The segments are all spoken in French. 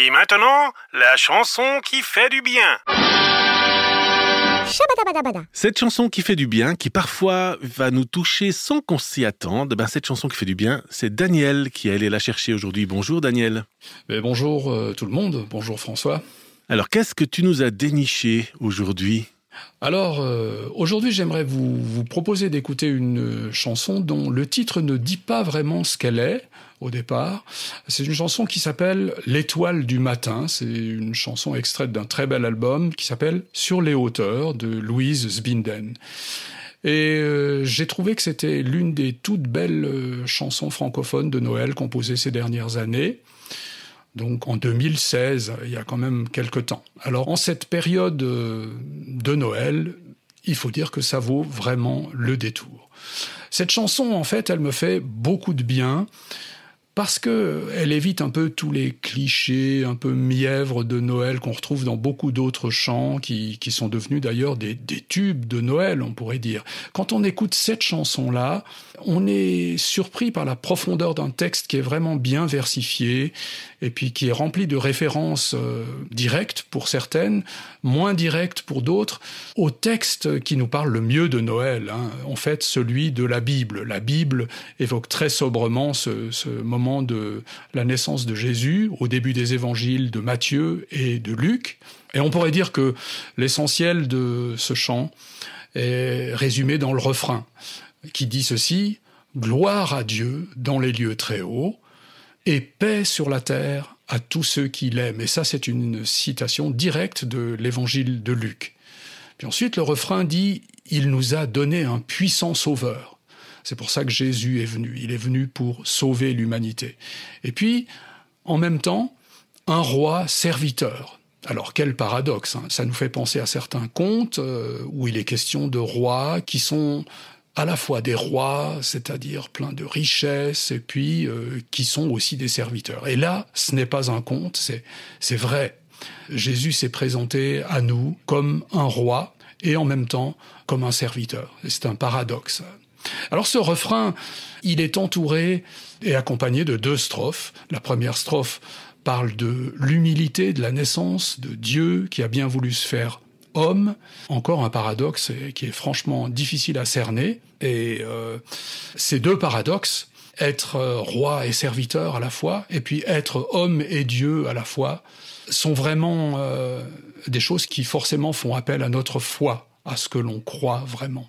Et maintenant, la chanson qui fait du bien. Cette chanson qui fait du bien, qui parfois va nous toucher sans qu'on s'y attende, ben cette chanson qui fait du bien, c'est Daniel qui est allé la chercher aujourd'hui. Bonjour Daniel. Mais bonjour euh, tout le monde, bonjour François. Alors qu'est-ce que tu nous as déniché aujourd'hui? Alors, euh, aujourd'hui, j'aimerais vous, proposer d'écouter une chanson dont le titre ne dit pas vraiment ce qu'elle est au départ. C'est une chanson qui s'appelle L'étoile du matin. C'est une chanson extraite d'un très bel album qui s'appelle Sur les hauteurs de Louise Sbinden. Et euh, j'ai trouvé que c'était l'une des toutes belles euh, chansons francophones de Noël composées ces dernières années donc en 2016, il y a quand même quelque temps. Alors en cette période euh, de Noël, il faut dire que ça vaut vraiment le détour. Cette chanson, en fait, elle me fait beaucoup de bien parce que elle évite un peu tous les clichés un peu mièvres de Noël qu'on retrouve dans beaucoup d'autres chants qui, qui sont devenus d'ailleurs des, des, tubes de Noël, on pourrait dire. Quand on écoute cette chanson-là, on est surpris par la profondeur d'un texte qui est vraiment bien versifié et puis qui est rempli de références euh, directes pour certaines, moins directes pour d'autres, au texte qui nous parle le mieux de Noël, hein, en fait celui de la Bible. La Bible évoque très sobrement ce, ce moment de la naissance de Jésus au début des évangiles de Matthieu et de Luc. Et on pourrait dire que l'essentiel de ce chant est résumé dans le refrain, qui dit ceci Gloire à Dieu dans les lieux très hauts, et paix sur la terre à tous ceux qui l'aiment. Et ça, c'est une citation directe de l'évangile de Luc. Puis ensuite, le refrain dit Il nous a donné un puissant sauveur. C'est pour ça que Jésus est venu. Il est venu pour sauver l'humanité. Et puis, en même temps, un roi serviteur. Alors quel paradoxe, hein ça nous fait penser à certains contes euh, où il est question de rois qui sont à la fois des rois, c'est-à-dire plein de richesses, et puis euh, qui sont aussi des serviteurs. Et là, ce n'est pas un conte, c'est vrai. Jésus s'est présenté à nous comme un roi et en même temps comme un serviteur. C'est un paradoxe. Alors ce refrain, il est entouré et accompagné de deux strophes. La première strophe parle de l'humilité de la naissance de Dieu qui a bien voulu se faire homme. Encore un paradoxe qui est franchement difficile à cerner. Et euh, ces deux paradoxes, être euh, roi et serviteur à la fois, et puis être homme et Dieu à la fois, sont vraiment euh, des choses qui forcément font appel à notre foi, à ce que l'on croit vraiment.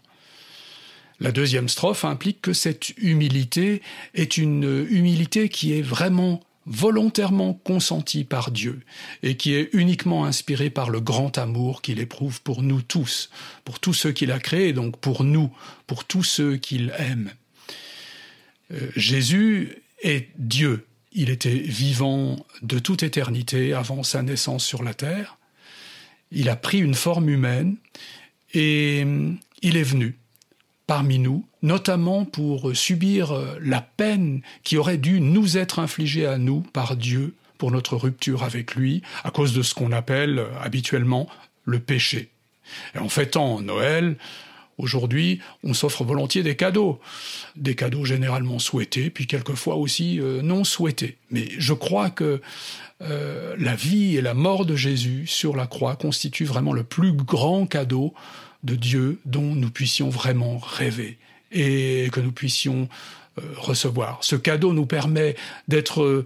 La deuxième strophe implique que cette humilité est une humilité qui est vraiment volontairement consentie par Dieu et qui est uniquement inspirée par le grand amour qu'il éprouve pour nous tous, pour tous ceux qu'il a créés, donc pour nous, pour tous ceux qu'il aime. Euh, Jésus est Dieu. Il était vivant de toute éternité avant sa naissance sur la terre. Il a pris une forme humaine et il est venu parmi nous, notamment pour subir euh, la peine qui aurait dû nous être infligée à nous par Dieu pour notre rupture avec lui, à cause de ce qu'on appelle euh, habituellement le péché. Et en fêtant Noël, Aujourd'hui, on s'offre volontiers des cadeaux, des cadeaux généralement souhaités, puis quelquefois aussi euh, non souhaités. Mais je crois que la vie et la mort de Jésus sur la croix constituent vraiment le plus grand cadeau de Dieu dont nous puissions vraiment rêver et que nous puissions euh, recevoir. Ce cadeau nous permet d'être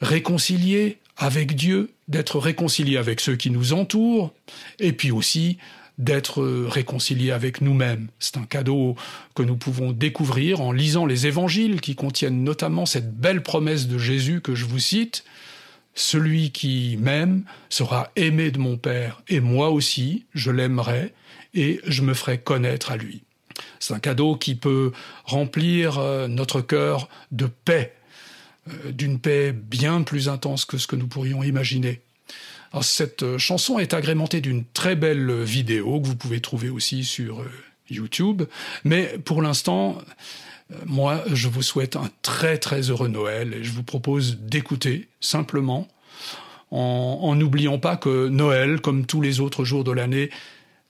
réconciliés avec Dieu, d'être réconciliés avec ceux qui nous entourent, et puis aussi d'être réconciliés avec nous-mêmes. C'est un cadeau que nous pouvons découvrir en lisant les évangiles qui contiennent notamment cette belle promesse de Jésus que je vous cite. Celui qui m'aime sera aimé de mon Père, et moi aussi, je l'aimerai, et je me ferai connaître à lui. C'est un cadeau qui peut remplir euh, notre cœur de paix, euh, d'une paix bien plus intense que ce que nous pourrions imaginer. Alors, cette euh, chanson est agrémentée d'une très belle vidéo que vous pouvez trouver aussi sur YouTube, mais pour l'instant, moi, je vous souhaite un très très heureux Noël et je vous propose d'écouter simplement, en n'oubliant pas que Noël, comme tous les autres jours de l'année,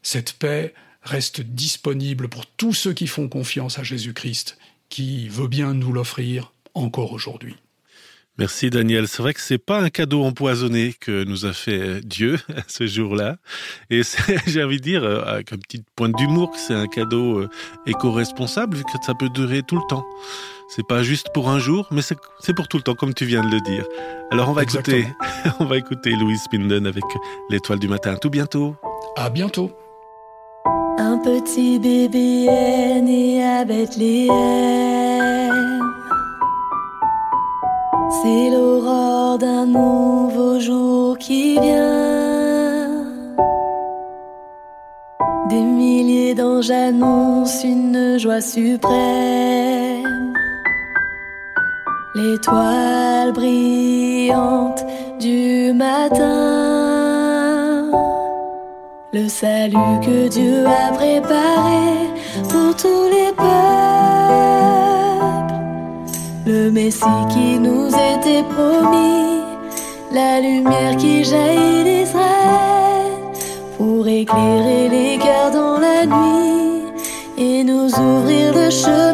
cette paix reste disponible pour tous ceux qui font confiance à Jésus-Christ, qui veut bien nous l'offrir encore aujourd'hui. Merci Daniel. C'est vrai que c'est pas un cadeau empoisonné que nous a fait Dieu ce jour-là. Et j'ai envie de dire, euh, avec un petit point d'humour, que c'est un cadeau euh, éco-responsable vu que ça peut durer tout le temps. C'est pas juste pour un jour, mais c'est pour tout le temps, comme tu viens de le dire. Alors on va écouter, on va écouter Louise Pinden avec l'étoile du matin. Tout bientôt. À bientôt. Un petit bébé est né à Bethléem. C'est l'aurore d'un nouveau jour qui vient. Des milliers d'anges annoncent une joie suprême. L'étoile brillante du matin. Le salut que Dieu a préparé pour tous les peuples. Le Messie qui nous était promis, la lumière qui jaillit d'Israël pour éclairer les cœurs dans la nuit et nous ouvrir le chemin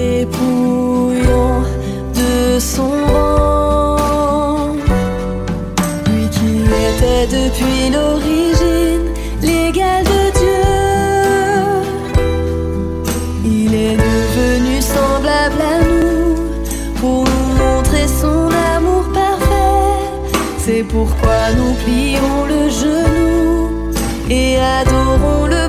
pourquoi nous plions le genou et adorons le